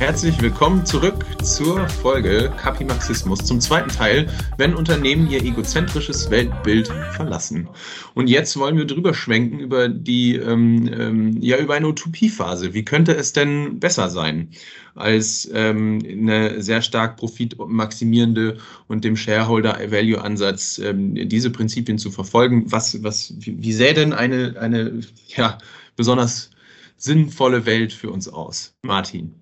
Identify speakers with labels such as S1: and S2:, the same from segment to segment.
S1: Herzlich willkommen zurück zur Folge Kapimaxismus, zum zweiten Teil, wenn Unternehmen ihr egozentrisches Weltbild verlassen. Und jetzt wollen wir drüber schwenken über die, ähm, ähm, ja, über eine Utopiephase. Wie könnte es denn besser sein, als ähm, eine sehr stark profitmaximierende und dem Shareholder-Value-Ansatz ähm, diese Prinzipien zu verfolgen? Was, was, wie, wie sähe denn eine, eine, ja, besonders sinnvolle Welt für uns aus? Martin.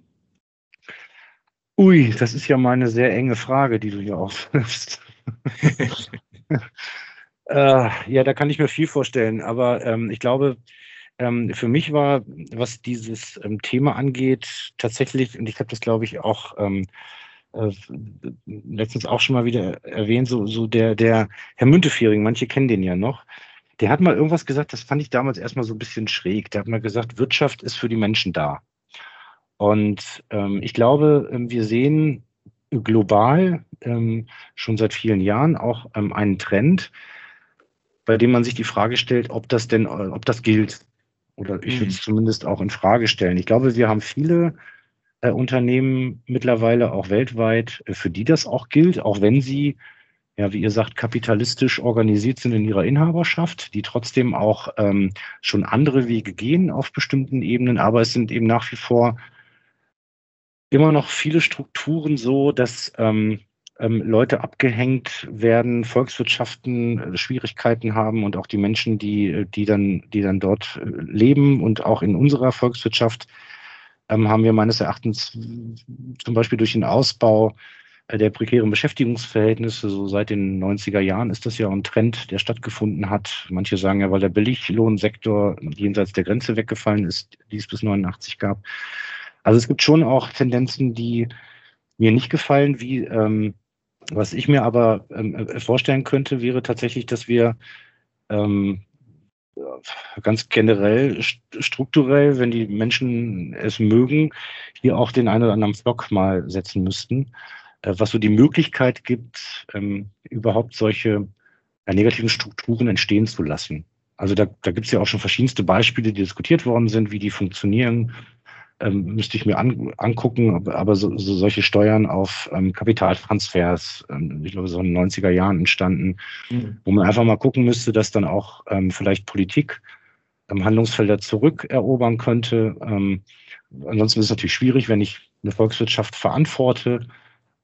S2: Ui, das ist ja mal eine sehr enge Frage, die du hier aufwirfst. äh, ja, da kann ich mir viel vorstellen, aber ähm, ich glaube, ähm, für mich war, was dieses ähm, Thema angeht, tatsächlich, und ich habe das, glaube ich, auch ähm, äh, letztens auch schon mal wieder erwähnt, so, so der, der Herr Müntefering, manche kennen den ja noch, der hat mal irgendwas gesagt, das fand ich damals erstmal so ein bisschen schräg. Der hat mal gesagt, Wirtschaft ist für die Menschen da. Und ähm, ich glaube, ähm, wir sehen global ähm, schon seit vielen Jahren auch ähm, einen Trend, bei dem man sich die Frage stellt, ob das denn, äh, ob das gilt. Oder ich würde es mhm. zumindest auch in Frage stellen. Ich glaube, wir haben viele äh, Unternehmen mittlerweile auch weltweit, äh, für die das auch gilt, auch wenn sie, ja, wie ihr sagt, kapitalistisch organisiert sind in ihrer Inhaberschaft, die trotzdem auch ähm, schon andere Wege gehen auf bestimmten Ebenen, aber es sind eben nach wie vor immer noch viele Strukturen so, dass ähm, ähm, Leute abgehängt werden, Volkswirtschaften äh, Schwierigkeiten haben und auch die Menschen, die, die, dann, die dann dort äh, leben und auch in unserer Volkswirtschaft ähm, haben wir meines Erachtens zum Beispiel durch den Ausbau äh, der prekären Beschäftigungsverhältnisse, so seit den 90er Jahren ist das ja ein Trend, der stattgefunden hat. Manche sagen ja, weil der Billiglohnsektor jenseits der Grenze weggefallen ist, die es bis 89 gab. Also es gibt schon auch Tendenzen, die mir nicht gefallen, wie ähm, was ich mir aber ähm, äh, vorstellen könnte, wäre tatsächlich, dass wir ähm, ganz generell strukturell, wenn die Menschen es mögen, hier auch den einen oder anderen Block mal setzen müssten, äh, was so die Möglichkeit gibt, ähm, überhaupt solche äh, negativen Strukturen entstehen zu lassen. Also da, da gibt es ja auch schon verschiedenste Beispiele, die diskutiert worden sind, wie die funktionieren, ähm, müsste ich mir an, angucken, aber so, so solche Steuern auf ähm, Kapitaltransfers, ähm, ich glaube, so in den 90er Jahren entstanden, mhm. wo man einfach mal gucken müsste, dass dann auch ähm, vielleicht Politik ähm, Handlungsfelder zurückerobern könnte. Ähm, ansonsten ist es natürlich schwierig, wenn ich eine Volkswirtschaft verantworte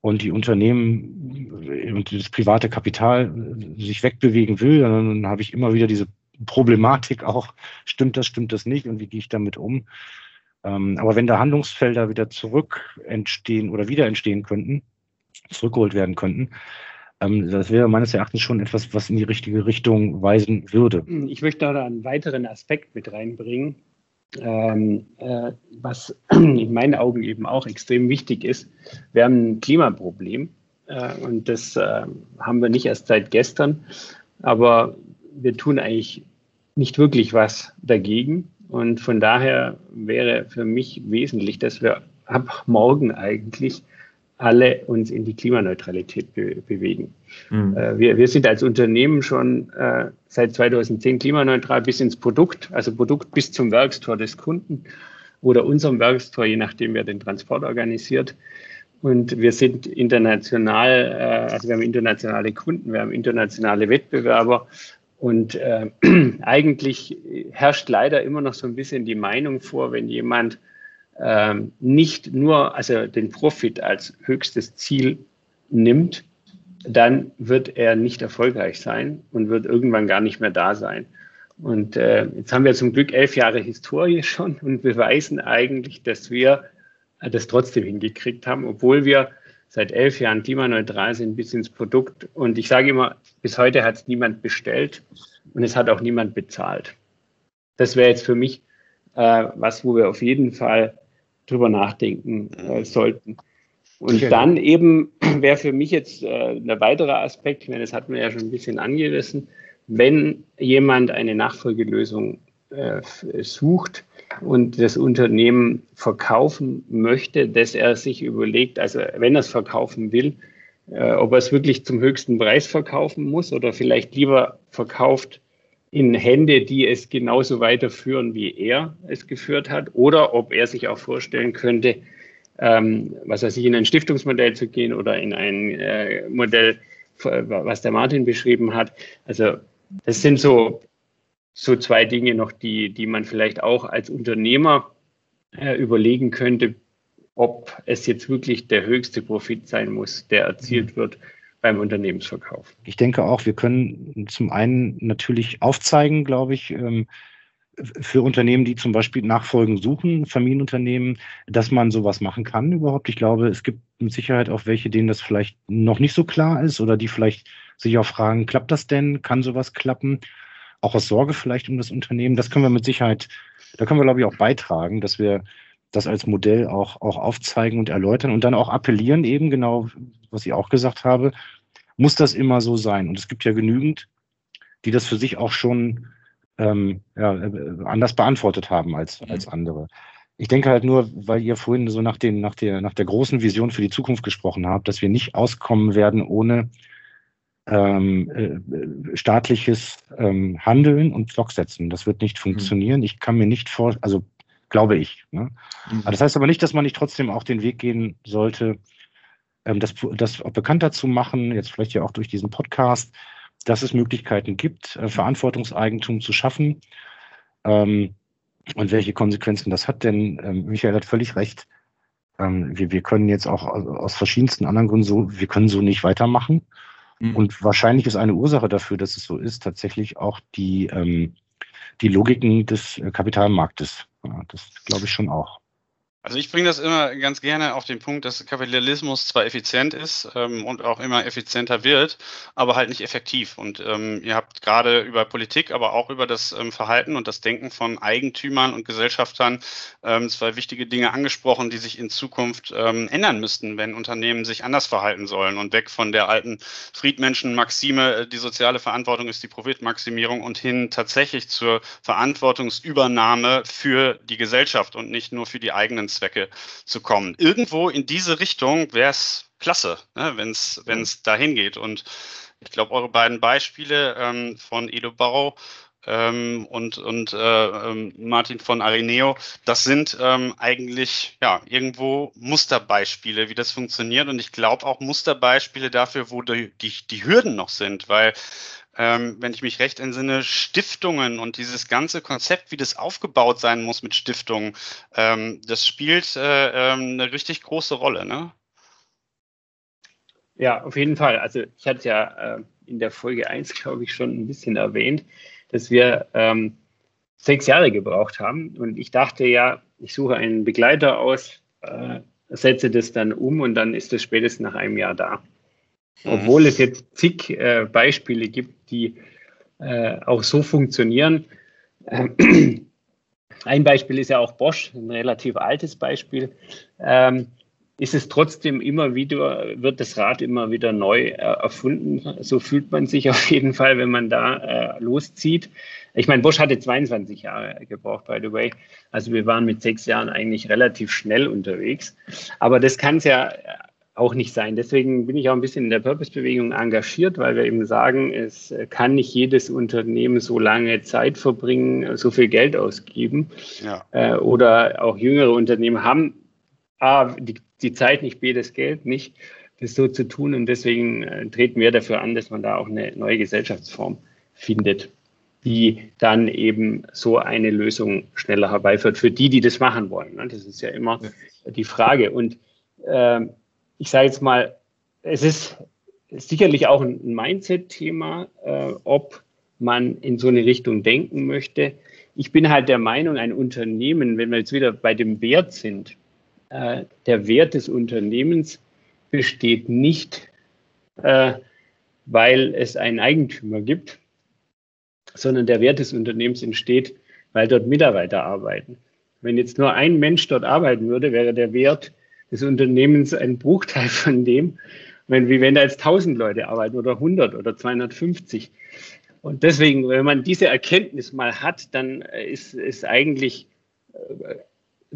S2: und die Unternehmen und das private Kapital sich wegbewegen will, dann habe ich immer wieder diese Problematik auch, stimmt das, stimmt das nicht und wie gehe ich damit um? Ähm, aber wenn da Handlungsfelder wieder zurück entstehen oder wieder entstehen könnten, zurückgeholt werden könnten, ähm, das wäre meines Erachtens schon etwas, was in die richtige Richtung weisen würde.
S3: Ich möchte da einen weiteren Aspekt mit reinbringen, ähm, äh, was in meinen Augen eben auch extrem wichtig ist. Wir haben ein Klimaproblem äh, und das äh, haben wir nicht erst seit gestern, aber wir tun eigentlich nicht wirklich was dagegen. Und von daher wäre für mich wesentlich, dass wir ab morgen eigentlich alle uns in die Klimaneutralität be bewegen. Mhm. Äh, wir, wir sind als Unternehmen schon äh, seit 2010 klimaneutral bis ins Produkt, also Produkt bis zum Werkstor des Kunden oder unserem Werkstor, je nachdem wer den Transport organisiert. Und wir sind international, äh, also wir haben internationale Kunden, wir haben internationale Wettbewerber und äh, eigentlich herrscht leider immer noch so ein bisschen die Meinung vor, wenn jemand ähm, nicht nur also den Profit als höchstes Ziel nimmt, dann wird er nicht erfolgreich sein und wird irgendwann gar nicht mehr da sein. Und äh, jetzt haben wir zum Glück elf Jahre Historie schon und beweisen eigentlich, dass wir das trotzdem hingekriegt haben, obwohl wir seit elf Jahren klimaneutral sind bis ins Produkt. Und ich sage immer, bis heute hat es niemand bestellt und es hat auch niemand bezahlt. Das wäre jetzt für mich äh, was, wo wir auf jeden Fall drüber nachdenken äh, sollten. Und okay. dann eben wäre für mich jetzt äh, ein weiterer Aspekt, ich meine, das hatten wir ja schon ein bisschen angerissen, wenn jemand eine Nachfolgelösung äh, sucht, und das Unternehmen verkaufen möchte, dass er sich überlegt, also wenn er es verkaufen will, äh, ob er es wirklich zum höchsten Preis verkaufen muss oder vielleicht lieber verkauft in Hände, die es genauso weiterführen, wie er es geführt hat, oder ob er sich auch vorstellen könnte, ähm, was weiß ich, in ein Stiftungsmodell zu gehen oder in ein äh, Modell, was der Martin beschrieben hat. Also das sind so, so zwei Dinge noch, die, die man vielleicht auch als Unternehmer äh, überlegen könnte, ob es jetzt wirklich der höchste Profit sein muss, der erzielt mhm. wird beim Unternehmensverkauf.
S2: Ich denke auch, wir können zum einen natürlich aufzeigen, glaube ich, ähm, für Unternehmen, die zum Beispiel Nachfolgen suchen, Familienunternehmen, dass man sowas machen kann überhaupt. Ich glaube, es gibt mit Sicherheit auch welche, denen das vielleicht noch nicht so klar ist oder die vielleicht sich auch fragen, klappt das denn? Kann sowas klappen? Auch aus Sorge vielleicht um das Unternehmen. Das können wir mit Sicherheit, da können wir, glaube ich, auch beitragen, dass wir das als Modell auch, auch aufzeigen und erläutern und dann auch appellieren, eben genau, was ich auch gesagt habe, muss das immer so sein. Und es gibt ja genügend, die das für sich auch schon ähm, ja, äh, anders beantwortet haben als, mhm. als andere. Ich denke halt nur, weil ihr vorhin so nach, den, nach, der, nach der großen Vision für die Zukunft gesprochen habt, dass wir nicht auskommen werden ohne ähm, äh, staatliches ähm, Handeln und Blocksetzen. Das wird nicht mhm. funktionieren. Ich kann mir nicht vor, also glaube ich. Ne? Mhm. Das heißt aber nicht, dass man nicht trotzdem auch den Weg gehen sollte, ähm, das, das auch bekannter zu machen, jetzt vielleicht ja auch durch diesen Podcast, dass es Möglichkeiten gibt, äh, Verantwortungseigentum zu schaffen. Ähm, und welche Konsequenzen das hat, denn ähm, Michael hat völlig recht. Ähm, wir, wir können jetzt auch aus verschiedensten anderen Gründen so, wir können so nicht weitermachen. Mhm. Und wahrscheinlich ist eine Ursache dafür, dass es so ist, tatsächlich auch die, ähm, die Logiken des äh, Kapitalmarktes. Ja, das glaube ich schon auch.
S4: Also ich bringe das immer ganz gerne auf den Punkt, dass Kapitalismus zwar effizient ist ähm, und auch immer effizienter wird, aber halt nicht effektiv. Und ähm, ihr habt gerade über Politik, aber auch über das ähm, Verhalten und das Denken von Eigentümern und Gesellschaftern ähm, zwei wichtige Dinge angesprochen, die sich in Zukunft ähm, ändern müssten, wenn Unternehmen sich anders verhalten sollen und weg von der alten Friedmenschen-Maxime, äh, die soziale Verantwortung ist die Profitmaximierung und hin tatsächlich zur Verantwortungsübernahme für die Gesellschaft und nicht nur für die eigenen Zwecke zu kommen. Irgendwo in diese Richtung wäre es klasse, ne, wenn es dahin geht. Und ich glaube, eure beiden Beispiele ähm, von Edo Barrow ähm, und, und äh, ähm, Martin von Areneo, das sind ähm, eigentlich ja irgendwo Musterbeispiele, wie das funktioniert. Und ich glaube auch Musterbeispiele dafür, wo die, die, die Hürden noch sind, weil ähm, wenn ich mich recht entsinne, Stiftungen und dieses ganze Konzept, wie das aufgebaut sein muss mit Stiftungen, ähm, das spielt äh, ähm, eine richtig große Rolle, ne?
S3: Ja, auf jeden Fall. Also ich hatte ja äh, in der Folge 1, glaube ich, schon ein bisschen erwähnt, dass wir ähm, sechs Jahre gebraucht haben. Und ich dachte ja, ich suche einen Begleiter aus, äh, setze das dann um und dann ist es spätestens nach einem Jahr da. Obwohl es jetzt zig äh, Beispiele gibt, die äh, auch so funktionieren. Ähm, ein Beispiel ist ja auch Bosch, ein relativ altes Beispiel. Ähm, ist es trotzdem immer wieder, wird das Rad immer wieder neu äh, erfunden. So fühlt man sich auf jeden Fall, wenn man da äh, loszieht. Ich meine, Bosch hatte 22 Jahre gebraucht, by the way. Also wir waren mit sechs Jahren eigentlich relativ schnell unterwegs. Aber das kann es ja auch nicht sein. Deswegen bin ich auch ein bisschen in der Purpose-Bewegung engagiert, weil wir eben sagen, es kann nicht jedes Unternehmen so lange Zeit verbringen, so viel Geld ausgeben. Ja. Äh, oder auch jüngere Unternehmen haben A, die, die Zeit nicht, B, das Geld nicht, das so zu tun. Und deswegen äh, treten wir dafür an, dass man da auch eine neue Gesellschaftsform findet, die dann eben so eine Lösung schneller herbeiführt für die, die das machen wollen. Das ist ja immer die Frage. Und äh, ich sage jetzt mal, es ist sicherlich auch ein Mindset-Thema, äh, ob man in so eine Richtung denken möchte. Ich bin halt der Meinung, ein Unternehmen, wenn wir jetzt wieder bei dem Wert sind, äh, der Wert des Unternehmens besteht nicht, äh, weil es einen Eigentümer gibt, sondern der Wert des Unternehmens entsteht, weil dort Mitarbeiter arbeiten. Wenn jetzt nur ein Mensch dort arbeiten würde, wäre der Wert des Unternehmens ein Bruchteil von dem, wenn, wie wenn da jetzt 1000 Leute arbeiten oder 100 oder 250. Und deswegen, wenn man diese Erkenntnis mal hat, dann ist es eigentlich, äh,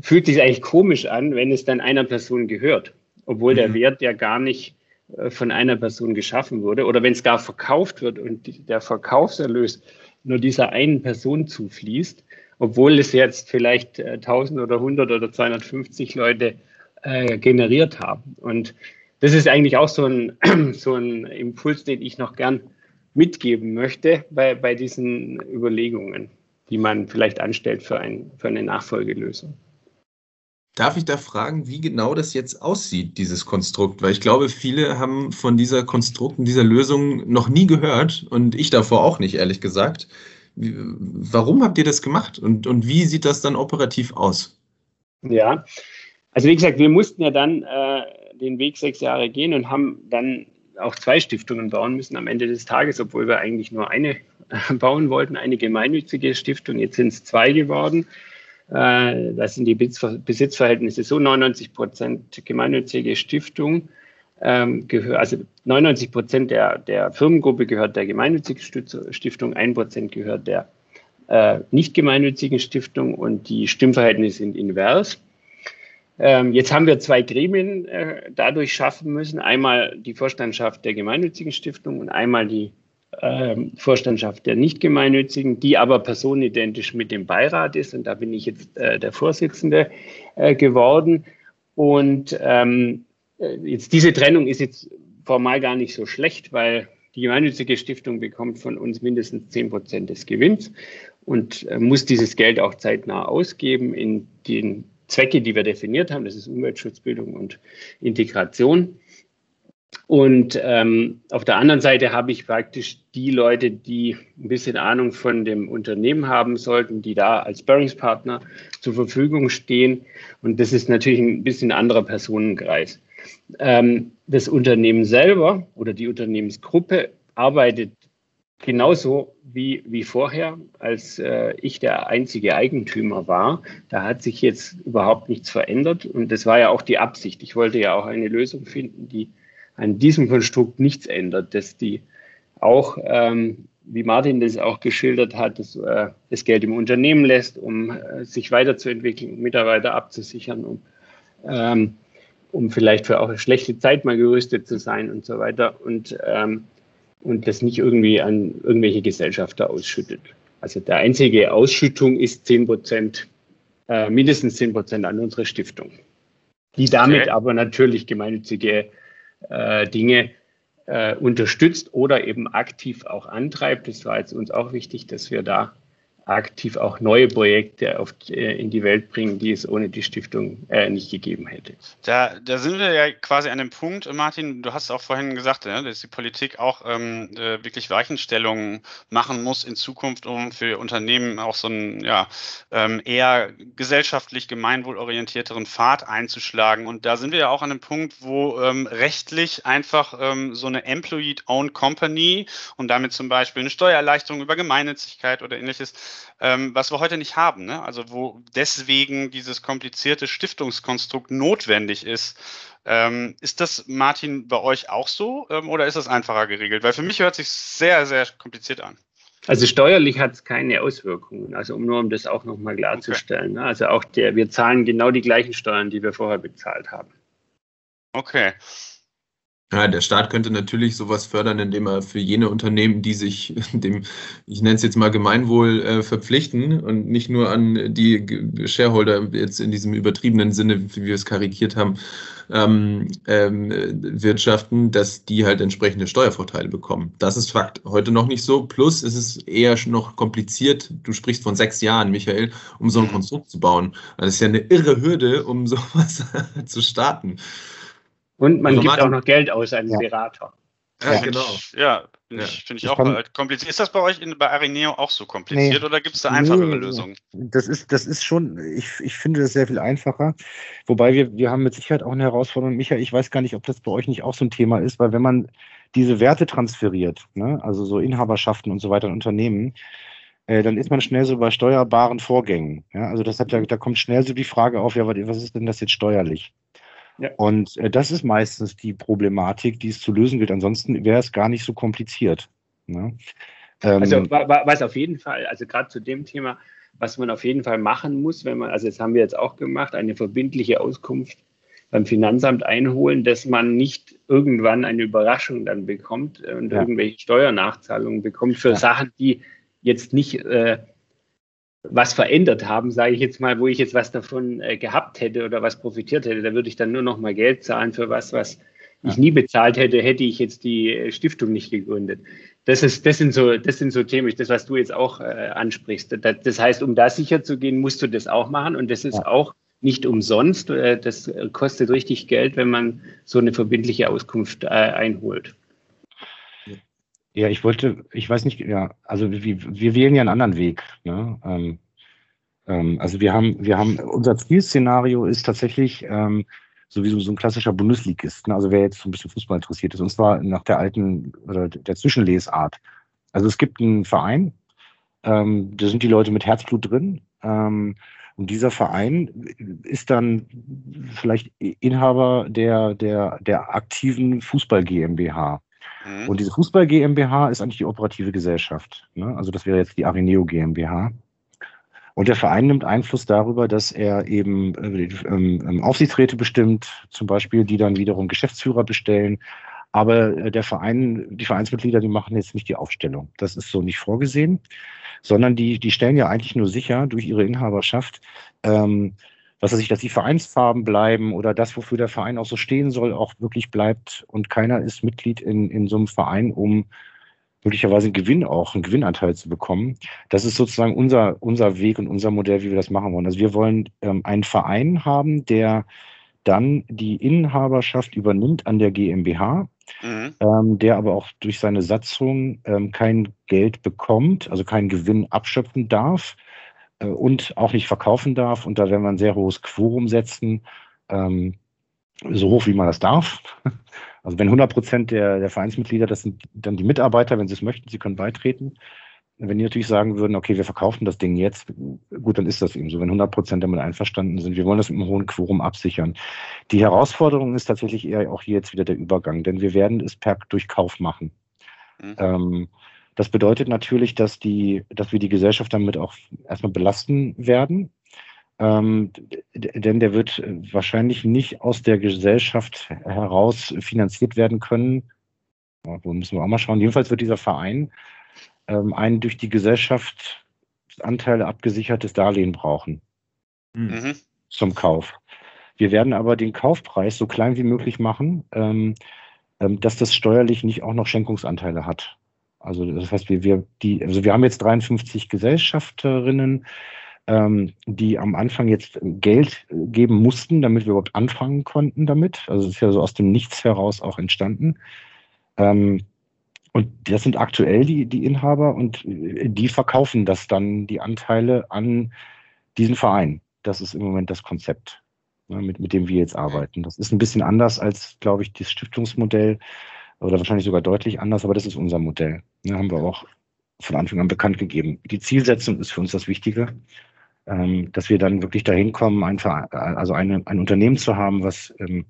S3: fühlt sich eigentlich komisch an, wenn es dann einer Person gehört, obwohl mhm. der Wert ja gar nicht äh, von einer Person geschaffen wurde oder wenn es gar verkauft wird und der Verkaufserlös nur dieser einen Person zufließt, obwohl es jetzt vielleicht 1000 äh, oder 100 oder 250 Leute äh, generiert haben. Und das ist eigentlich auch so ein, so ein Impuls, den ich noch gern mitgeben möchte bei, bei diesen Überlegungen, die man vielleicht anstellt für, ein, für eine Nachfolgelösung.
S1: Darf ich da fragen, wie genau das jetzt aussieht, dieses Konstrukt? Weil ich glaube, viele haben von dieser Konstrukt und dieser Lösung noch nie gehört und ich davor auch nicht, ehrlich gesagt. Warum habt ihr das gemacht und, und wie sieht das dann operativ aus?
S3: Ja, also wie gesagt, wir mussten ja dann äh, den Weg sechs Jahre gehen und haben dann auch zwei Stiftungen bauen müssen am Ende des Tages, obwohl wir eigentlich nur eine äh, bauen wollten, eine gemeinnützige Stiftung. Jetzt sind es zwei geworden. Äh, das sind die Besitzverhältnisse so 99 Prozent gemeinnützige Stiftung. Ähm, also 99 Prozent der, der Firmengruppe gehört der gemeinnützigen Stiftung, ein Prozent gehört der äh, nicht gemeinnützigen Stiftung und die Stimmverhältnisse sind invers. Ähm, jetzt haben wir zwei Gremien äh, dadurch schaffen müssen. Einmal die Vorstandschaft der gemeinnützigen Stiftung und einmal die ähm, Vorstandschaft der nicht gemeinnützigen, die aber personenidentisch mit dem Beirat ist. Und da bin ich jetzt äh, der Vorsitzende äh, geworden. Und ähm, äh, jetzt diese Trennung ist jetzt formal gar nicht so schlecht, weil die gemeinnützige Stiftung bekommt von uns mindestens 10 Prozent des Gewinns und äh, muss dieses Geld auch zeitnah ausgeben in den Zwecke, die wir definiert haben. Das ist Umweltschutzbildung und Integration. Und ähm, auf der anderen Seite habe ich praktisch die Leute, die ein bisschen Ahnung von dem Unternehmen haben sollten, die da als Bearingspartner zur Verfügung stehen. Und das ist natürlich ein bisschen anderer Personenkreis. Ähm, das Unternehmen selber oder die Unternehmensgruppe arbeitet genauso wie, wie vorher, als äh, ich der einzige Eigentümer war. Da hat sich jetzt überhaupt nichts verändert und das war ja auch die Absicht. Ich wollte ja auch eine Lösung finden, die an diesem Konstrukt nichts ändert, dass die auch, ähm, wie Martin das auch geschildert hat, das, äh, das Geld im Unternehmen lässt, um äh, sich weiterzuentwickeln, um Mitarbeiter abzusichern, um, ähm, um vielleicht für auch eine schlechte Zeit mal gerüstet zu sein und so weiter. Und ähm, und das nicht irgendwie an irgendwelche Gesellschafter ausschüttet. Also der einzige Ausschüttung ist 10 Prozent, äh, mindestens 10 Prozent an unsere Stiftung, die damit okay. aber natürlich gemeinnützige äh, Dinge äh, unterstützt oder eben aktiv auch antreibt. Das war jetzt uns auch wichtig, dass wir da aktiv auch neue Projekte auf, äh, in die Welt bringen, die es ohne die Stiftung äh, nicht gegeben hätte.
S4: Da, da sind wir ja quasi an dem Punkt, Martin, du hast auch vorhin gesagt, ja, dass die Politik auch ähm, äh, wirklich Weichenstellungen machen muss in Zukunft, um für Unternehmen auch so einen ja, ähm, eher gesellschaftlich gemeinwohlorientierteren Pfad einzuschlagen. Und da sind wir ja auch an dem Punkt, wo ähm, rechtlich einfach ähm, so eine Employee-Owned Company und damit zum Beispiel eine Steuererleichterung über Gemeinnützigkeit oder ähnliches ähm, was wir heute nicht haben. Ne? Also wo deswegen dieses komplizierte Stiftungskonstrukt notwendig ist. Ähm, ist das, Martin, bei euch auch so ähm, oder ist das einfacher geregelt? Weil für mich hört sich sehr, sehr kompliziert an.
S3: Also steuerlich hat es keine Auswirkungen. Also um nur um das auch nochmal klarzustellen. Okay. Ne? Also auch der, wir zahlen genau die gleichen Steuern, die wir vorher bezahlt haben.
S4: Okay.
S1: Ja, der Staat könnte natürlich sowas fördern, indem er für jene Unternehmen, die sich dem, ich nenne es jetzt mal Gemeinwohl, äh, verpflichten und nicht nur an die Shareholder jetzt in diesem übertriebenen Sinne, wie wir es karikiert haben, ähm, ähm, wirtschaften, dass die halt entsprechende Steuervorteile bekommen. Das ist Fakt. Heute noch nicht so. Plus ist es eher noch kompliziert. Du sprichst von sechs Jahren, Michael, um so ein mhm. Konstrukt zu bauen. Das ist ja eine irre Hürde, um sowas zu starten.
S3: Und man also gibt auch noch Geld aus als ja. Berater.
S4: Ja, ja, genau. Ja, finde ich, find ich auch kann, kompliziert. Ist das bei euch in, bei Arineo auch so kompliziert nee, oder gibt es da einfachere nee, Lösungen?
S2: Das ist, das ist schon, ich, ich finde das sehr viel einfacher. Wobei wir, wir haben mit Sicherheit auch eine Herausforderung. Michael, ich weiß gar nicht, ob das bei euch nicht auch so ein Thema ist, weil wenn man diese Werte transferiert, ne, also so Inhaberschaften und so weiter in Unternehmen, äh, dann ist man schnell so bei steuerbaren Vorgängen. Ja? Also das hat, da, da kommt schnell so die Frage auf, ja, was ist denn das jetzt steuerlich? Ja. Und äh, das ist meistens die Problematik, die es zu lösen gilt. Ansonsten wäre es gar nicht so kompliziert. Ne?
S3: Ähm, also was auf jeden Fall, also gerade zu dem Thema, was man auf jeden Fall machen muss, wenn man, also das haben wir jetzt auch gemacht, eine verbindliche Auskunft beim Finanzamt einholen, dass man nicht irgendwann eine Überraschung dann bekommt und ja. irgendwelche Steuernachzahlungen bekommt für ja. Sachen, die jetzt nicht äh, was verändert haben, sage ich jetzt mal, wo ich jetzt was davon äh, gehabt hätte oder was profitiert hätte, da würde ich dann nur noch mal Geld zahlen für was, was ich nie bezahlt hätte, hätte ich jetzt die äh, Stiftung nicht gegründet. Das, ist, das, sind, so, das sind so Themen, das, was du jetzt auch äh, ansprichst. Das, das, heißt, um da sicher zu gehen, musst du das auch machen und das ist ja. auch nicht umsonst. Äh, das kostet richtig Geld, wenn man so eine verbindliche Auskunft äh, einholt.
S2: Ja, ich wollte, ich weiß nicht, ja, also wir, wir wählen ja einen anderen Weg. Ne? Ähm, ähm, also wir haben, wir haben, unser Zielszenario ist tatsächlich ähm, sowieso so ein klassischer Bundesligist. Ne? Also wer jetzt so ein bisschen Fußball interessiert ist, und zwar nach der alten oder der Zwischenlesart. Also es gibt einen Verein, ähm, da sind die Leute mit Herzblut drin. Ähm, und dieser Verein ist dann vielleicht Inhaber der, der, der aktiven Fußball GmbH. Mhm. Und diese Fußball GmbH ist eigentlich die operative Gesellschaft. Ne? Also das wäre jetzt die Arineo GmbH. Und der Verein nimmt Einfluss darüber, dass er eben äh, ähm, Aufsichtsräte bestimmt, zum Beispiel, die dann wiederum Geschäftsführer bestellen. Aber äh, der Verein, die Vereinsmitglieder, die machen jetzt nicht die Aufstellung. Das ist so nicht vorgesehen, sondern die, die stellen ja eigentlich nur sicher durch ihre Inhaberschaft, ähm, was weiß ich, dass die Vereinsfarben bleiben oder das, wofür der Verein auch so stehen soll, auch wirklich bleibt und keiner ist Mitglied in, in so einem Verein, um möglicherweise einen Gewinn auch, einen Gewinnanteil zu bekommen. Das ist sozusagen unser, unser Weg und unser Modell, wie wir das machen wollen. Also wir wollen ähm, einen Verein haben, der dann die Inhaberschaft übernimmt an der GmbH, mhm. ähm, der aber auch durch seine Satzung ähm, kein Geld bekommt, also keinen Gewinn abschöpfen darf, und auch nicht verkaufen darf. Und da werden wir ein sehr hohes Quorum setzen, ähm, so hoch wie man das darf. Also wenn 100 Prozent der, der Vereinsmitglieder, das sind dann die Mitarbeiter, wenn sie es möchten, sie können beitreten. Wenn die natürlich sagen würden, okay, wir verkaufen das Ding jetzt, gut, dann ist das eben so, wenn 100 Prozent damit einverstanden sind. Wir wollen das mit einem hohen Quorum absichern. Die Herausforderung ist tatsächlich eher auch hier jetzt wieder der Übergang, denn wir werden es per durch Kauf machen. Mhm. Ähm, das bedeutet natürlich, dass, die, dass wir die Gesellschaft damit auch erstmal belasten werden. Ähm, denn der wird wahrscheinlich nicht aus der Gesellschaft heraus finanziert werden können. Wo müssen wir auch mal schauen. Jedenfalls wird dieser Verein ähm, ein durch die Gesellschaft Anteile abgesichertes Darlehen brauchen mhm. zum Kauf. Wir werden aber den Kaufpreis so klein wie möglich machen, ähm, ähm dass das steuerlich nicht auch noch Schenkungsanteile hat. Also das heißt, wir, wir, die, also wir haben jetzt 53 Gesellschafterinnen, ähm, die am Anfang jetzt Geld geben mussten, damit wir überhaupt anfangen konnten damit. Also es ist ja so aus dem Nichts heraus auch entstanden. Ähm, und das sind aktuell die, die Inhaber und die verkaufen das dann, die Anteile an diesen Verein. Das ist im Moment das Konzept, ne, mit, mit dem wir jetzt arbeiten. Das ist ein bisschen anders als, glaube ich, das Stiftungsmodell oder wahrscheinlich sogar deutlich anders, aber das ist unser Modell. Ne, haben wir auch von Anfang an bekannt gegeben. Die Zielsetzung ist für uns das Wichtige, ähm, dass wir dann wirklich dahin kommen, ein, also eine, ein Unternehmen zu haben, was ähm,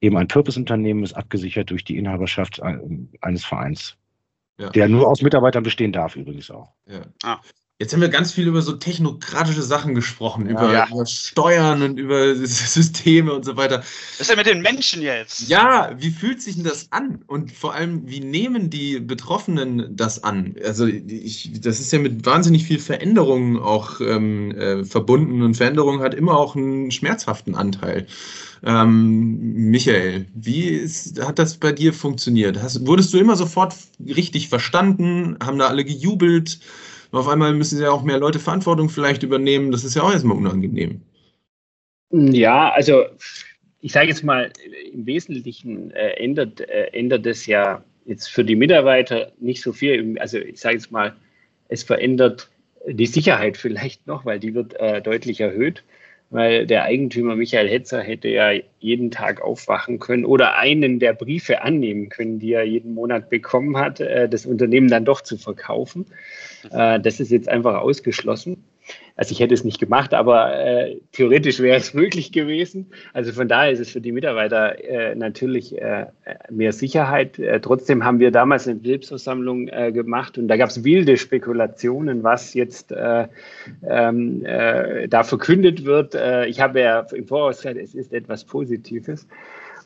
S2: eben ein Purpose-Unternehmen ist, abgesichert durch die Inhaberschaft äh, eines Vereins. Ja. Der nur aus Mitarbeitern bestehen darf, übrigens auch.
S1: Ja. Ah. Jetzt haben wir ganz viel über so technokratische Sachen gesprochen, über, ja. über, Steuern und über Systeme und so weiter.
S4: Was ist denn mit den Menschen jetzt?
S1: Ja, wie fühlt sich denn das an? Und vor allem, wie nehmen die Betroffenen das an? Also, ich, das ist ja mit wahnsinnig viel Veränderungen auch ähm, äh, verbunden und Veränderung hat immer auch einen schmerzhaften Anteil. Ähm, Michael, wie ist, hat das bei dir funktioniert? Hast, wurdest du immer sofort richtig verstanden? Haben da alle gejubelt? Und auf einmal müssen ja auch mehr Leute Verantwortung vielleicht übernehmen. Das ist ja auch erstmal unangenehm.
S3: Ja, also ich sage jetzt mal, im Wesentlichen äh, ändert, äh, ändert es ja jetzt für die Mitarbeiter nicht so viel. Also ich sage jetzt mal, es verändert die Sicherheit vielleicht noch, weil die wird äh, deutlich erhöht weil der Eigentümer Michael Hetzer hätte ja jeden Tag aufwachen können oder einen der Briefe annehmen können, die er jeden Monat bekommen hat, äh, das Unternehmen dann doch zu verkaufen. Äh, das ist jetzt einfach ausgeschlossen. Also ich hätte es nicht gemacht, aber äh, theoretisch wäre es möglich gewesen. Also von daher ist es für die Mitarbeiter äh, natürlich äh, mehr Sicherheit. Äh, trotzdem haben wir damals eine Betriebsversammlung äh, gemacht und da gab es wilde Spekulationen, was jetzt äh, ähm, da verkündet wird. ich habe ja im Voraus gesagt, es ist etwas Positives.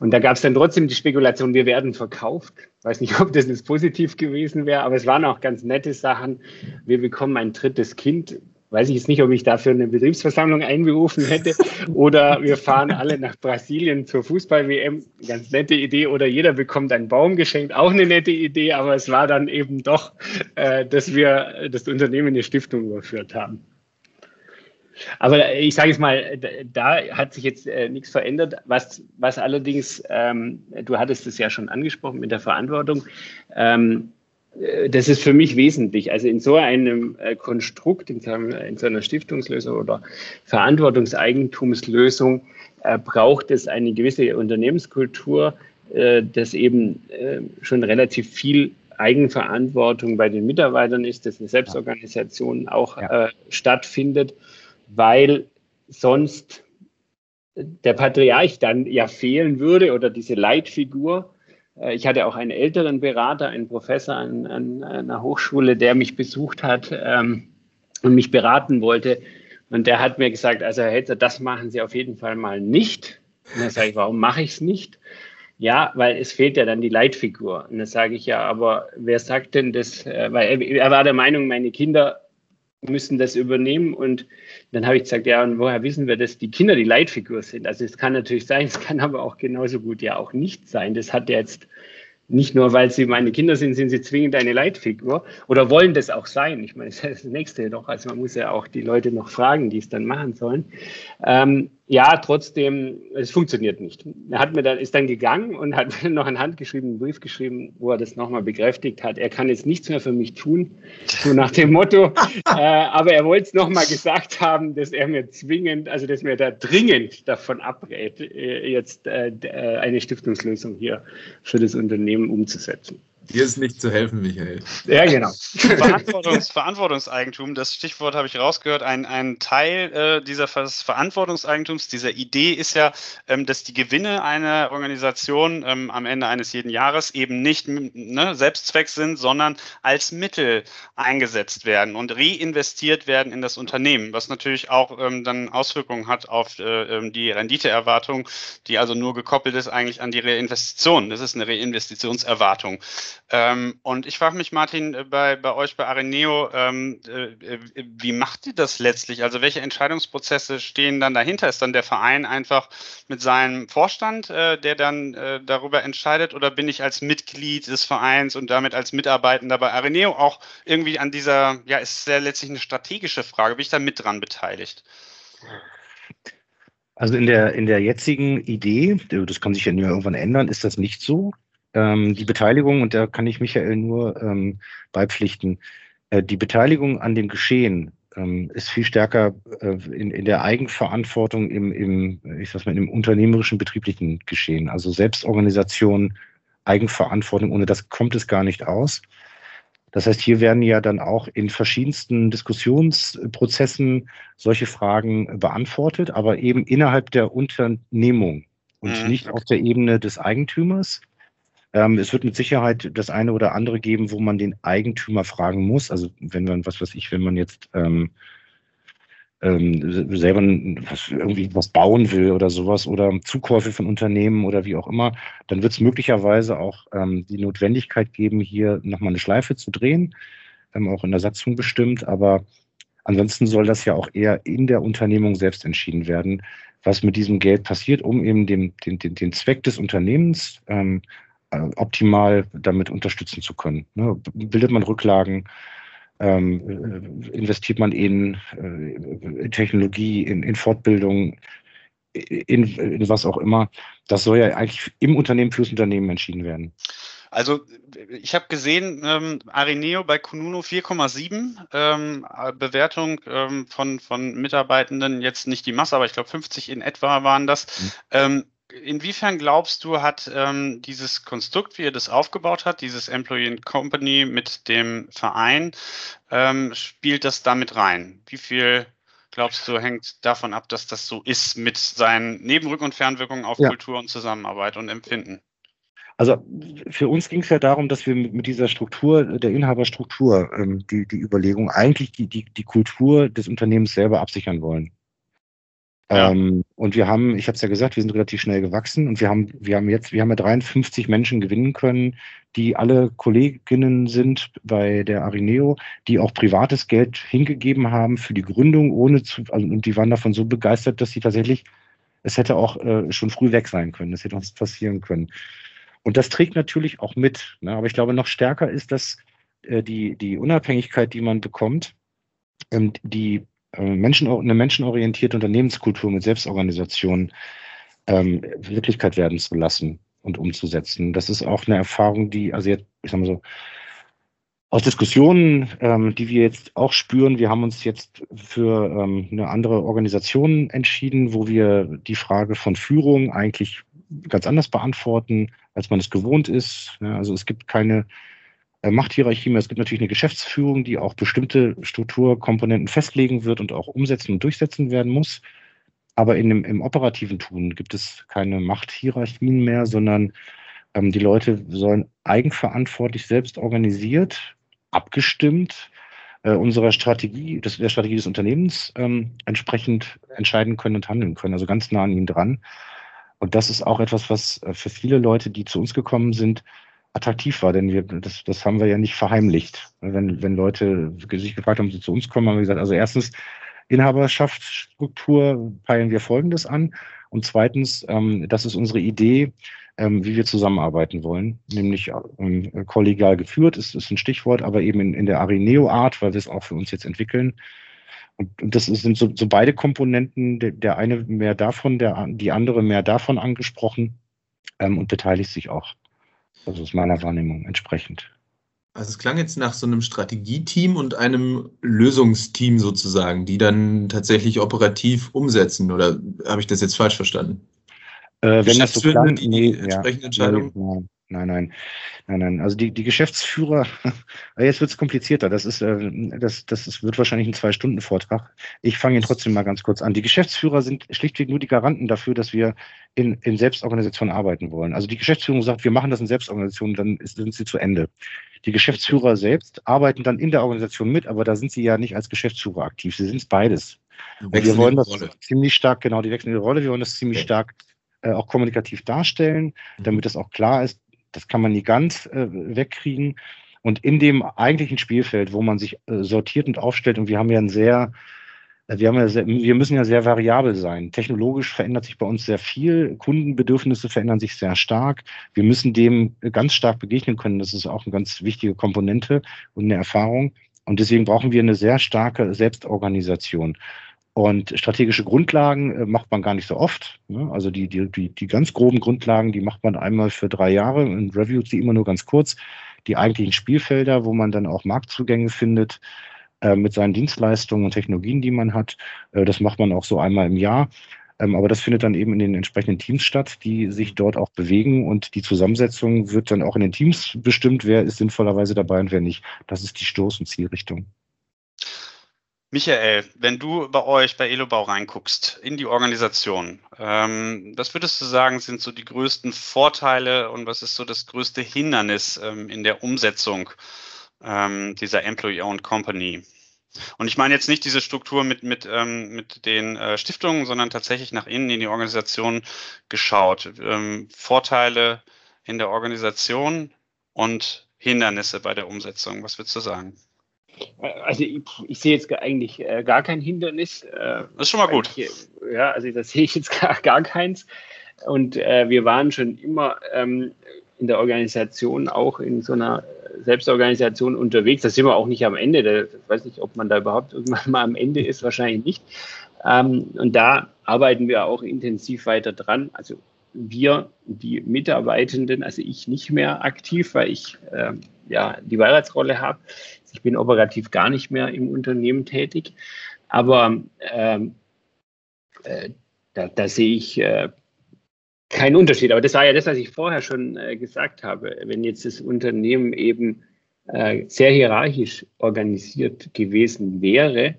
S3: Und da gab es dann trotzdem die Spekulation, wir werden verkauft. Ich weiß nicht, ob das jetzt positiv gewesen wäre, aber es waren auch ganz nette Sachen. Wir bekommen ein drittes Kind weiß ich jetzt nicht, ob ich dafür eine Betriebsversammlung einberufen hätte. Oder wir fahren alle nach Brasilien zur Fußball-WM. Ganz nette Idee. Oder jeder bekommt einen Baum geschenkt. Auch eine nette Idee. Aber es war dann eben doch, äh, dass wir das Unternehmen in eine Stiftung überführt haben. Aber ich sage es mal, da hat sich jetzt äh, nichts verändert. Was, was allerdings, ähm, du hattest es ja schon angesprochen mit der Verantwortung, ähm, äh, das ist für mich wesentlich. Also in so einem äh, Konstrukt, in so, einem, in so einer Stiftungslösung oder Verantwortungseigentumslösung äh, braucht es eine gewisse Unternehmenskultur, äh, das eben äh, schon relativ viel Eigenverantwortung bei den Mitarbeitern ist, dass eine Selbstorganisation auch. Äh, stattfindet, weil sonst der Patriarch dann ja fehlen würde oder diese Leitfigur äh, ich hatte auch einen älteren Berater, einen Professor an, an einer Hochschule, der mich besucht hat ähm, und mich beraten wollte. Und der hat mir gesagt, also Herr Hetzer, das machen Sie auf jeden Fall mal nicht. Und dann sage ich, warum mache ich es nicht? Ja, weil es fehlt ja dann die Leitfigur. Und dann sage ich ja, aber wer sagt denn das? Äh, weil er war der Meinung, meine Kinder müssen das übernehmen. Und dann habe ich gesagt, ja, und woher wissen wir, dass die Kinder die Leitfigur sind? Also es kann natürlich sein, es kann aber auch genauso gut ja auch nicht sein. Das hat jetzt nicht nur, weil sie meine Kinder sind, sind sie zwingend eine Leitfigur oder wollen das auch sein. Ich meine, das ist das Nächste doch. Also man muss ja auch die Leute noch fragen, die es dann machen sollen. Ähm, ja, trotzdem, es funktioniert nicht. Er hat mir dann, ist dann gegangen und hat mir noch einen handgeschriebenen Brief geschrieben, wo er das nochmal bekräftigt hat. Er kann jetzt nichts mehr für mich tun, so nach dem Motto. äh, aber er wollte es nochmal gesagt haben, dass er mir zwingend, also dass mir da dringend davon abrät, äh, jetzt äh, äh, eine Stiftungslösung hier für das Unternehmen umzusetzen.
S1: Dir ist nicht zu helfen, Michael.
S4: Ja, genau. Verantwortungs Verantwortungseigentum, das Stichwort habe ich rausgehört. Ein, ein Teil äh, dieser Verantwortungseigentums, dieser Idee ist ja, ähm, dass die Gewinne einer Organisation ähm, am Ende eines jeden Jahres eben nicht ne, Selbstzweck sind, sondern als Mittel eingesetzt werden und reinvestiert werden in das Unternehmen, was natürlich auch ähm, dann Auswirkungen hat auf äh, ähm, die Renditeerwartung, die also nur gekoppelt ist eigentlich an die Reinvestition. Das ist eine Reinvestitionserwartung. Ähm, und ich frage mich, Martin, äh, bei, bei euch bei Areneo, ähm, äh, wie macht ihr das letztlich? Also welche Entscheidungsprozesse stehen dann dahinter? Ist dann der Verein einfach mit seinem Vorstand, äh, der dann äh, darüber entscheidet, oder bin ich als Mitglied des Vereins und damit als Mitarbeitender bei Areneo auch irgendwie an dieser, ja, ist ja letztlich eine strategische Frage, bin ich da mit dran beteiligt?
S2: Also in der, in der jetzigen Idee, das kann sich ja irgendwann ändern, ist das nicht so. Ähm, die Beteiligung, und da kann ich Michael nur ähm, beipflichten, äh, die Beteiligung an dem Geschehen ähm, ist viel stärker äh, in, in der Eigenverantwortung im, im, ich sag's mal, im unternehmerischen betrieblichen Geschehen. Also Selbstorganisation, Eigenverantwortung, ohne das kommt es gar nicht aus. Das heißt, hier werden ja dann auch in verschiedensten Diskussionsprozessen solche Fragen beantwortet, aber eben innerhalb der Unternehmung und mhm. nicht auf der Ebene des Eigentümers. Ähm, es wird mit Sicherheit das eine oder andere geben, wo man den Eigentümer fragen muss. Also wenn man, was weiß ich, wenn man jetzt ähm, ähm, selber was, irgendwie was bauen will oder sowas oder Zukäufe von Unternehmen oder wie auch immer, dann wird es möglicherweise auch ähm, die Notwendigkeit geben, hier nochmal eine Schleife zu drehen, ähm, auch in der Satzung bestimmt. Aber ansonsten soll das ja auch eher in der Unternehmung selbst entschieden werden, was mit diesem Geld passiert, um eben den, den, den, den Zweck des Unternehmens ähm, äh, optimal damit unterstützen zu können. Ne? Bildet man Rücklagen, ähm, äh, investiert man in, äh, in Technologie, in, in Fortbildung, in, in, was auch immer. Das soll ja eigentlich im Unternehmen fürs Unternehmen entschieden werden.
S4: Also ich habe gesehen, ähm, Arineo bei Kununo 4,7 ähm, Bewertung ähm, von, von Mitarbeitenden, jetzt nicht die Masse, aber ich glaube 50 in etwa waren das. Mhm. Inwiefern glaubst du, hat ähm, dieses Konstrukt, wie er das aufgebaut hat, dieses Employee and Company mit dem Verein, ähm, spielt das damit rein? Wie viel glaubst du, hängt davon ab, dass das so ist mit seinen Nebenrück- und Fernwirkungen auf ja. Kultur und Zusammenarbeit und Empfinden?
S2: Also für uns ging es ja darum, dass wir mit dieser Struktur, der Inhaberstruktur, ähm, die, die Überlegung, eigentlich die, die, die Kultur des Unternehmens selber absichern wollen. Ja. Ähm, und wir haben, ich habe es ja gesagt, wir sind relativ schnell gewachsen und wir haben, wir haben jetzt, wir haben ja 53 Menschen gewinnen können, die alle Kolleginnen sind bei der Arineo, die auch privates Geld hingegeben haben für die Gründung, ohne zu, also, und die waren davon so begeistert, dass sie tatsächlich, es hätte auch äh, schon früh weg sein können, es hätte uns passieren können. Und das trägt natürlich auch mit. Ne? Aber ich glaube, noch stärker ist, dass äh, die, die Unabhängigkeit, die man bekommt, ähm, die Menschen, eine menschenorientierte Unternehmenskultur mit Selbstorganisation ähm, Wirklichkeit werden zu lassen und umzusetzen. Das ist auch eine Erfahrung, die, also jetzt, ich sag mal so, aus Diskussionen, ähm, die wir jetzt auch spüren, wir haben uns jetzt für ähm, eine andere Organisation entschieden, wo wir die Frage von Führung eigentlich ganz anders beantworten, als man es gewohnt ist. Ja, also es gibt keine äh, Machthierarchie mehr. Es gibt natürlich eine Geschäftsführung, die auch bestimmte Strukturkomponenten festlegen wird und auch umsetzen und durchsetzen werden muss. Aber in dem, im operativen Tun gibt es keine Machthierarchien mehr, sondern ähm, die Leute sollen eigenverantwortlich selbst organisiert, abgestimmt äh, unserer Strategie, des, der Strategie des Unternehmens ähm, entsprechend entscheiden können und handeln können. Also ganz nah an ihnen dran. Und das ist auch etwas, was äh, für viele Leute, die zu uns gekommen sind, attraktiv war, denn wir, das, das haben wir ja nicht verheimlicht. Wenn, wenn Leute sich gefragt haben, sie zu uns kommen, haben wir gesagt, also erstens, Inhaberschaftsstruktur peilen wir Folgendes an. Und zweitens, ähm, das ist unsere Idee, ähm, wie wir zusammenarbeiten wollen, nämlich ähm, kollegial geführt, ist, ist ein Stichwort, aber eben in, in der Arineo-Art, weil wir es auch für uns jetzt entwickeln. Und, und das sind so, so beide Komponenten, der, der, eine mehr davon, der, die andere mehr davon angesprochen ähm, und beteiligt sich auch. Das ist meiner Wahrnehmung entsprechend.
S1: Also es klang jetzt nach so einem Strategieteam und einem Lösungsteam sozusagen, die dann tatsächlich operativ umsetzen. Oder habe ich das jetzt falsch verstanden?
S2: Äh, wenn das so klang, die, nee, entsprechende Entscheidung. Nee, Nein, nein, nein, nein. Also die, die Geschäftsführer, jetzt wird es komplizierter. Das ist, äh, das, das ist, wird wahrscheinlich ein Zwei-Stunden-Vortrag. Ich fange ihn trotzdem mal ganz kurz an. Die Geschäftsführer sind schlichtweg nur die Garanten dafür, dass wir in, in Selbstorganisation arbeiten wollen. Also die Geschäftsführung sagt, wir machen das in Selbstorganisation, dann ist, sind sie zu Ende. Die Geschäftsführer selbst arbeiten dann in der Organisation mit, aber da sind sie ja nicht als Geschäftsführer aktiv. Sie sind beides. Und wir wollen das ziemlich stark, genau, die wechseln ihre Rolle. Wir wollen das ziemlich okay. stark äh, auch kommunikativ darstellen, mhm. damit das auch klar ist, das kann man nie ganz äh, wegkriegen. Und in dem eigentlichen Spielfeld, wo man sich äh, sortiert und aufstellt, und wir haben ja ein sehr, äh, wir, haben ja sehr, wir müssen ja sehr variabel sein. Technologisch verändert sich bei uns sehr viel. Kundenbedürfnisse verändern sich sehr stark. Wir müssen dem ganz stark begegnen können. Das ist auch eine ganz wichtige Komponente und eine Erfahrung. Und deswegen brauchen wir eine sehr starke Selbstorganisation. Und strategische Grundlagen äh, macht man gar nicht so oft. Ne? Also die, die, die, die ganz groben Grundlagen, die macht man einmal für drei Jahre und reviews die immer nur ganz kurz. Die eigentlichen Spielfelder, wo man dann auch Marktzugänge findet äh, mit seinen Dienstleistungen und Technologien, die man hat, äh, das macht man auch so einmal im Jahr. Ähm, aber das findet dann eben in den entsprechenden Teams statt, die sich dort auch bewegen und die Zusammensetzung wird dann auch in den Teams bestimmt, wer ist sinnvollerweise dabei und wer nicht. Das ist die Stoß- und Zielrichtung.
S4: Michael, wenn du bei euch bei Elobau reinguckst in die Organisation, ähm, was würdest du sagen, sind so die größten Vorteile und was ist so das größte Hindernis ähm, in der Umsetzung ähm, dieser Employee-Owned Company? Und ich meine jetzt nicht diese Struktur mit, mit, ähm, mit den äh, Stiftungen, sondern tatsächlich nach innen in die Organisation geschaut. Ähm, Vorteile in der Organisation und Hindernisse bei der Umsetzung. Was würdest du sagen?
S3: Also ich, ich, sehe jetzt eigentlich äh, gar kein Hindernis. Äh,
S4: das ist schon mal gut.
S3: Ich, ja, also das sehe ich jetzt gar, gar keins. Und äh, wir waren schon immer ähm, in der Organisation auch in so einer Selbstorganisation unterwegs. Da sind wir auch nicht am Ende. Da, ich weiß nicht, ob man da überhaupt irgendwann mal am Ende ist, wahrscheinlich nicht. Ähm, und da arbeiten wir auch intensiv weiter dran. Also wir, die Mitarbeitenden, also ich nicht mehr aktiv, weil ich äh, ja die Beiratsrolle habe. Ich bin operativ gar nicht mehr im Unternehmen tätig, aber ähm, äh, da, da, sehe ich äh, keinen Unterschied. Aber das war ja das, was ich vorher schon äh, gesagt habe. Wenn jetzt das Unternehmen eben äh, sehr hierarchisch organisiert gewesen wäre,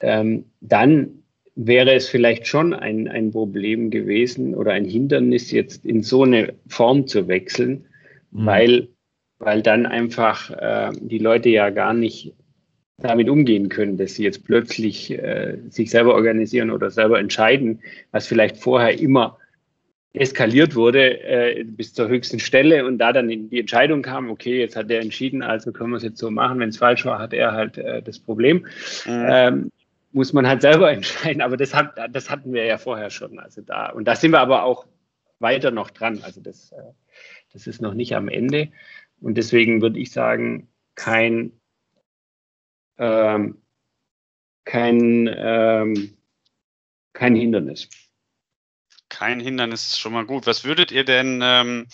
S3: ähm, dann wäre es vielleicht schon ein, ein Problem gewesen oder ein Hindernis, jetzt in so eine Form zu wechseln, mhm. weil weil dann einfach äh, die Leute ja gar nicht damit umgehen können, dass sie jetzt plötzlich äh, sich selber organisieren oder selber entscheiden, was vielleicht vorher immer eskaliert wurde äh, bis zur höchsten Stelle und da dann die Entscheidung kam, okay, jetzt hat er entschieden, also können wir es jetzt so machen. Wenn es falsch war, hat er halt äh, das Problem. Mhm. Ähm, muss man halt selber entscheiden, aber das, hat, das hatten wir ja vorher schon. Also da, und da sind wir aber auch weiter noch dran. Also das, äh, das ist noch nicht am Ende. Und deswegen würde ich sagen, kein, ähm, kein, ähm, kein Hindernis
S4: kein Hindernis ist schon mal gut. Was würdet ihr denn ähm,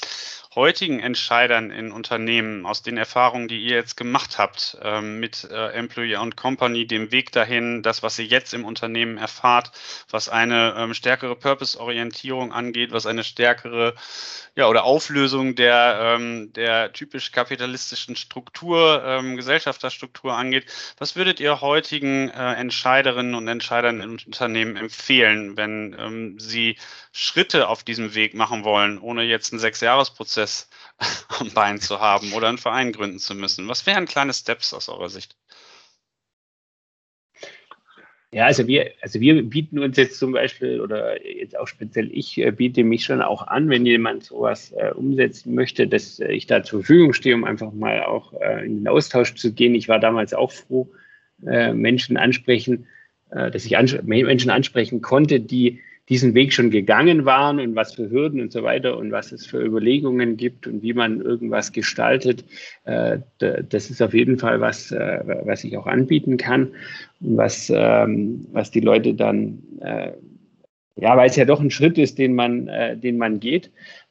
S4: heutigen Entscheidern in Unternehmen aus den Erfahrungen, die ihr jetzt gemacht habt ähm, mit äh, Employee und Company, dem Weg dahin, das, was ihr jetzt im Unternehmen erfahrt, was eine ähm, stärkere Purpose-Orientierung angeht, was eine stärkere ja, oder Auflösung der, ähm, der typisch kapitalistischen Struktur, ähm, Gesellschafterstruktur angeht. Was würdet ihr heutigen äh, Entscheiderinnen und Entscheidern in Unternehmen empfehlen, wenn ähm, sie Schritte auf diesem Weg machen wollen, ohne jetzt einen Sechsjahresprozess am Bein zu haben oder einen Verein gründen zu müssen? Was wären kleine Steps aus eurer Sicht?
S3: Ja, also wir, also wir bieten uns jetzt zum Beispiel, oder jetzt auch speziell ich äh, biete mich schon auch an, wenn jemand sowas äh, umsetzen möchte, dass äh, ich da zur Verfügung stehe, um einfach mal auch äh, in den Austausch zu gehen. Ich war damals auch froh, Menschen ansprechen, dass ich ans Menschen ansprechen konnte, die diesen Weg schon gegangen waren und was für Hürden und so weiter und was es für Überlegungen gibt und wie man irgendwas gestaltet. Äh, das ist auf jeden Fall was, äh, was ich auch anbieten kann und was, ähm, was die Leute dann, äh, ja, weil es ja doch ein Schritt ist, den man, den man geht.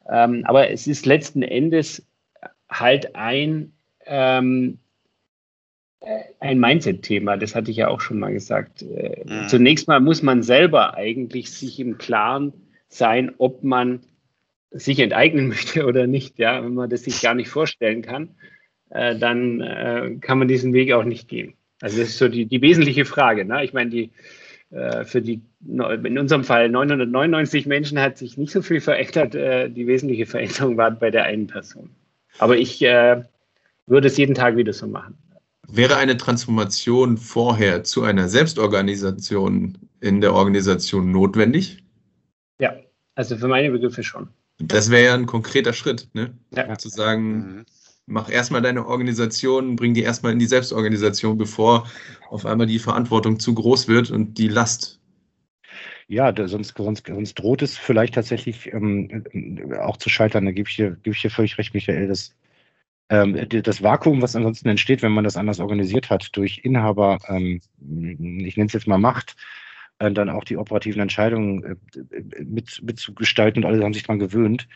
S3: Ähm, aber es ist letzten Endes halt ein, ähm, ein Mindset-Thema, das hatte ich ja auch schon mal gesagt. Äh, mhm. Zunächst mal muss man selber eigentlich sich im Klaren sein, ob man sich enteignen möchte oder nicht. Ja, wenn man das sich gar nicht vorstellen kann, äh, dann äh, kann man diesen Weg auch nicht gehen. Also das ist so die, die wesentliche Frage. Ne? Ich meine, die für die in unserem Fall 999 Menschen hat sich nicht so viel verändert. Die wesentliche Veränderung war bei der einen Person. Aber ich würde es jeden Tag wieder so machen.
S1: Wäre eine Transformation vorher zu einer Selbstorganisation in der Organisation notwendig?
S3: Ja, also für meine Begriffe schon.
S1: Das wäre ja ein konkreter Schritt, ne? Ja. Zu sagen, mhm. mach erstmal deine Organisation, bring die erstmal in die Selbstorganisation, bevor auf einmal die Verantwortung zu groß wird und die Last.
S2: Ja, da, sonst, sonst, sonst droht es vielleicht tatsächlich ähm, auch zu scheitern. Da gebe ich dir, gebe ich dir völlig recht, Michael. Das das Vakuum, was ansonsten entsteht, wenn man das anders organisiert hat, durch Inhaber, ähm, ich nenne es jetzt mal Macht, äh, dann auch die operativen Entscheidungen äh, mit, mitzugestalten und alle haben sich daran gewöhnt,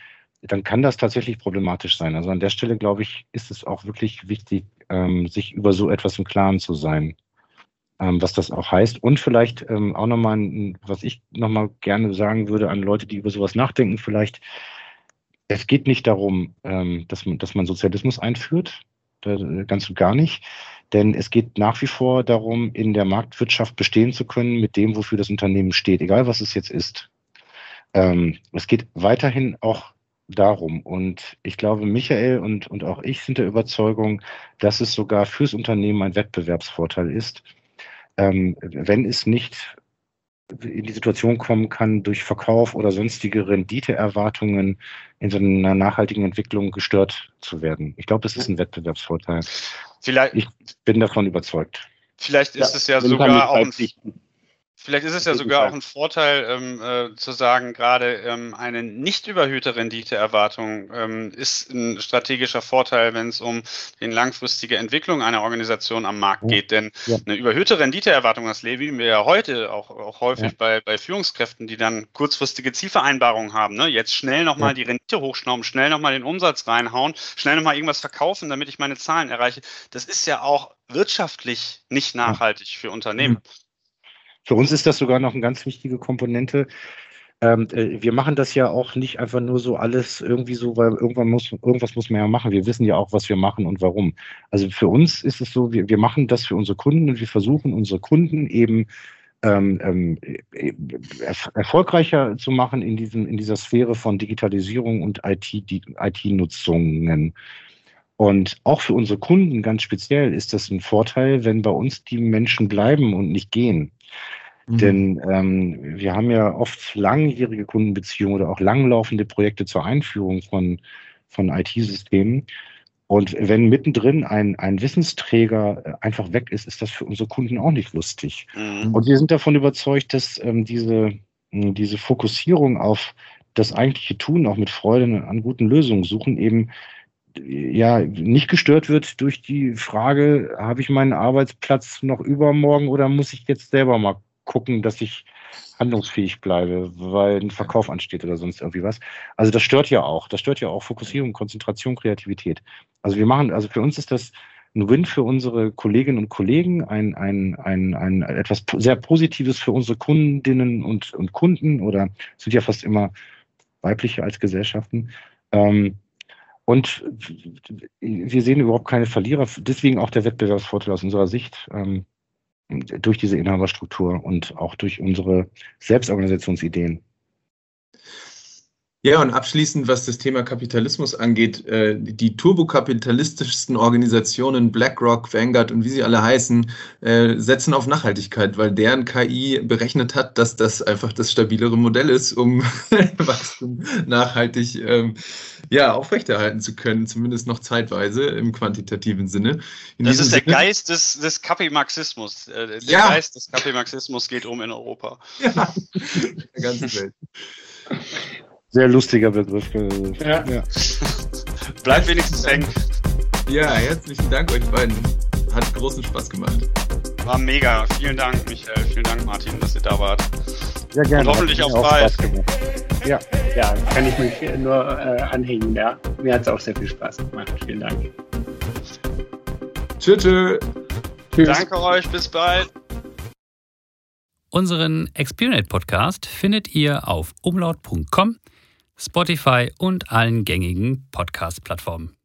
S2: dann kann das tatsächlich problematisch sein. Also an der Stelle, glaube ich, ist es auch wirklich wichtig, ähm, sich über so etwas im Klaren zu sein, ähm, was das auch heißt. Und vielleicht ähm, auch nochmal, was ich nochmal gerne sagen würde an Leute, die über sowas nachdenken, vielleicht es geht nicht darum, ähm, dass, man, dass man Sozialismus einführt, ganz und gar nicht. Denn es geht nach wie vor darum, in der Marktwirtschaft bestehen zu können mit dem, wofür das Unternehmen steht, egal was es jetzt ist. Ähm, es geht weiterhin auch darum. Und ich glaube, Michael und, und auch ich sind der Überzeugung, dass es sogar fürs Unternehmen ein Wettbewerbsvorteil ist, ähm, wenn es nicht in die Situation kommen kann, durch Verkauf oder sonstige Renditeerwartungen in so einer nachhaltigen Entwicklung gestört zu werden. Ich glaube, das ist ein Wettbewerbsvorteil. Vielleicht, ich bin davon überzeugt.
S4: Vielleicht ist ja, es ja sogar auch ein, Vielleicht ist es ja sogar auch ein Vorteil ähm, äh, zu sagen, gerade ähm, eine nicht überhöhte Renditeerwartung ähm, ist ein strategischer Vorteil, wenn es um die langfristige Entwicklung einer Organisation am Markt geht. Denn ja. eine überhöhte Renditeerwartung, das leben wir ja heute auch, auch häufig ja. bei, bei Führungskräften, die dann kurzfristige Zielvereinbarungen haben. Ne? Jetzt schnell nochmal ja. die Rendite hochschrauben, schnell nochmal den Umsatz reinhauen, schnell nochmal irgendwas verkaufen, damit ich meine Zahlen erreiche. Das ist ja auch wirtschaftlich nicht nachhaltig für Unternehmen. Mhm.
S2: Für uns ist das sogar noch eine ganz wichtige Komponente. Ähm, äh, wir machen das ja auch nicht einfach nur so alles irgendwie so, weil irgendwann muss, irgendwas muss man ja machen. Wir wissen ja auch, was wir machen und warum. Also für uns ist es so, wir, wir machen das für unsere Kunden und wir versuchen unsere Kunden eben ähm, ähm, äh, erfolgreicher zu machen in, diesem, in dieser Sphäre von Digitalisierung und IT-Nutzungen. IT Und auch für unsere Kunden ganz speziell ist das ein Vorteil, wenn bei uns die Menschen bleiben und nicht gehen. Mhm. Denn ähm, wir haben ja oft langjährige Kundenbeziehungen oder auch langlaufende Projekte zur Einführung von, von IT-Systemen. Und wenn mittendrin ein, ein Wissensträger äh, einfach weg ist, ist das für unsere Kunden auch nicht lustig. Mhm. Und wir sind davon überzeugt, dass ähm, diese, diese Fokussierung auf das eigentliche Tun, auch mit Freude an guten Lösungen suchen, eben ja nicht gestört wird durch die Frage, habe ich meinen Arbeitsplatz noch übermorgen oder muss ich jetzt selber mal gucken, dass ich handlungsfähig bleibe, weil ein Verkauf ansteht oder sonst irgendwie was. Also das stört ja auch. Das stört ja auch Fokussierung, Konzentration, Kreativität. Also wir machen, also für uns ist das ein Win für unsere Kolleginnen und Kollegen, ein, ein, ein, ein etwas sehr Positives für unsere Kundinnen und, und Kunden oder sind ja fast immer weibliche als Gesellschaften. Ähm, und wir sehen überhaupt keine Verlierer, deswegen auch der Wettbewerbsvorteil aus unserer Sicht. Ähm, durch diese Inhaberstruktur und auch durch unsere Selbstorganisationsideen.
S1: Ja, und abschließend, was das Thema Kapitalismus angeht, äh, die turbokapitalistischsten Organisationen, BlackRock, Vanguard und wie sie alle heißen, äh, setzen auf Nachhaltigkeit, weil deren KI berechnet hat, dass das einfach das stabilere Modell ist, um Wachstum nachhaltig ähm, ja, aufrechterhalten zu können, zumindest noch zeitweise im quantitativen Sinne.
S4: In das ist der Sinne, Geist des, des Kapimarxismus. Äh, der ja. Geist des Kapimarxismus geht um in Europa. Ja, in der ganzen
S2: Welt. Sehr lustiger Begriff.
S4: Ja. ja. Bleibt wenigstens hängen.
S1: Ja, herzlichen Dank euch beiden. Hat großen Spaß gemacht.
S4: War mega. Vielen Dank, Michael. Vielen Dank, Martin, dass ihr da wart.
S2: Ja, gerne.
S4: Und hoffentlich auch bald.
S3: Ja. ja, kann ich mich nur äh, anhängen. Ja. Mir hat es auch sehr viel Spaß gemacht. Vielen Dank.
S1: Tschüss. Tschüss.
S4: Danke euch. Bis bald.
S5: Unseren Experience Podcast findet ihr auf umlaut.com Spotify und allen gängigen Podcast-Plattformen.